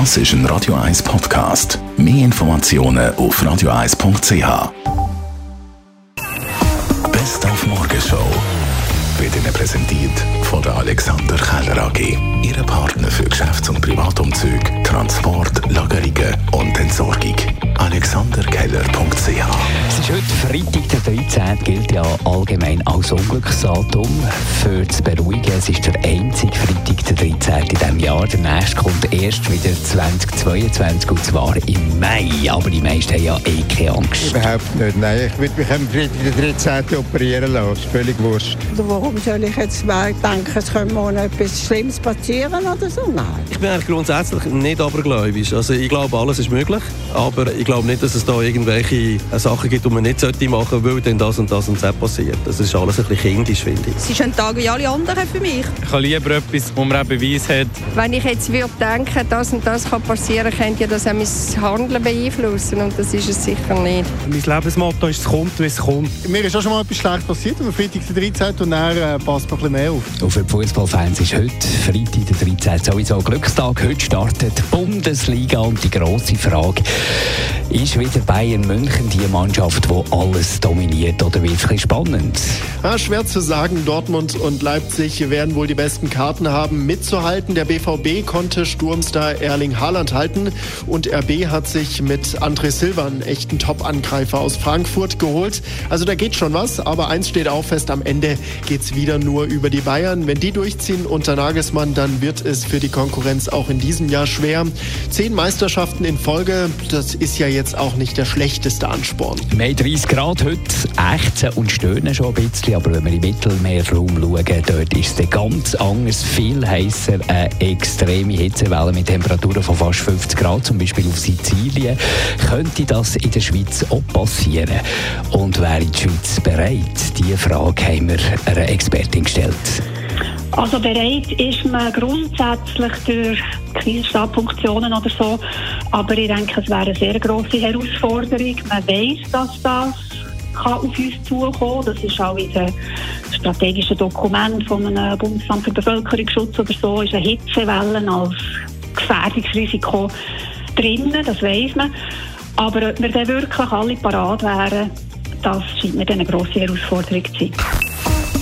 Das ist ein Radio 1 Podcast. Mehr Informationen auf radio1.ch. Best auf Morgenshow wird Ihnen präsentiert von der Alexander Keller AG. Ihre Partner für Geschäfts- und Privatumzug, Transport, Lagerungen und Entsorgung. AlexanderKeller.ch Es ist heute Freitag, der 13. gilt ja allgemein als Unglücksdatum. Für zu beruhigen, es ist der einzige Freitag, Jahr. Der nächste kommt erst wieder 2022 und zwar im Mai. Aber die meisten haben ja eh keine Angst. Überhaupt nicht, nein. Ich würde mich am Freitag den 13. operieren lassen. Das ist völlig wurscht. Warum soll ich jetzt mal denken, es könnte morgen etwas Schlimmes passieren oder so? Nein. Ich bin eigentlich grundsätzlich nicht abergläubisch. Also ich glaube, alles ist möglich, aber ich glaube nicht, dass es da irgendwelche Sachen gibt, die man nicht machen sollte, weil dann das und das und das passiert. Das ist alles ein bisschen kindisch, finde ich. Es ist ein Tag wie alle anderen für mich. Ich habe lieber etwas, wo man auch Beweis hat. Wenn ich jetzt würde denken, das und das kann passieren, könnte ja das auch mein Handeln beeinflussen und das ist es sicher nicht. Mein Lebensmotto ist, es kommt, wie es kommt. Mir ist auch schon mal etwas Schlechtes passiert am Freitag den 13. und dann äh, passt man ein bisschen mehr auf. Und für die Fußballfans ist heute, Freitag, der 13. sowieso Glückstag. Heute startet die Bundesliga und die grosse Frage ist wieder Bayern München die Mannschaft, die alles dominiert oder wird es spannend? Ja, schwer zu sagen. Dortmund und Leipzig werden wohl die besten Karten haben, mitzuhalten. Der BVB konnte Sturmstar Erling Haaland halten und RB hat sich mit André Silva einen echten Top-Angreifer aus Frankfurt geholt. Also da geht schon was, aber eins steht auch fest, am Ende geht's wieder nur über die Bayern. Wenn die durchziehen unter Nagelsmann, dann wird es für die Konkurrenz auch in diesem Jahr schwer. Zehn Meisterschaften in Folge, das ist ja jetzt auch nicht der schlechteste Ansporn. Wir haben 30 Grad heute, ächzen und stöhnen schon ein bisschen, aber wenn wir im Mittelmeerraum schauen, dort ist es ganz anders, viel heißer, eine extreme Hitzewelle mit Temperaturen von fast 50 Grad, zum Beispiel auf Sizilien. Könnte das in der Schweiz auch passieren? Und wäre die Schweiz bereit? Diese Frage haben wir einer Expertin gestellt. Also bereit ist man grundsätzlich durch Kielstabfunktionen oder so, aber ich denke, es wäre eine sehr grosse Herausforderung. Man weiß, dass das kann auf uns zukommen. Das ist auch in den strategischen Dokumenten von einem Bundesamt für Bevölkerungsschutz oder so, ist eine Hitzewelle als Gefährdungsrisiko drinnen, das weiß man. Aber ob wir dann wirklich alle parat wären, das scheint mir dann eine grosse Herausforderung zu sein.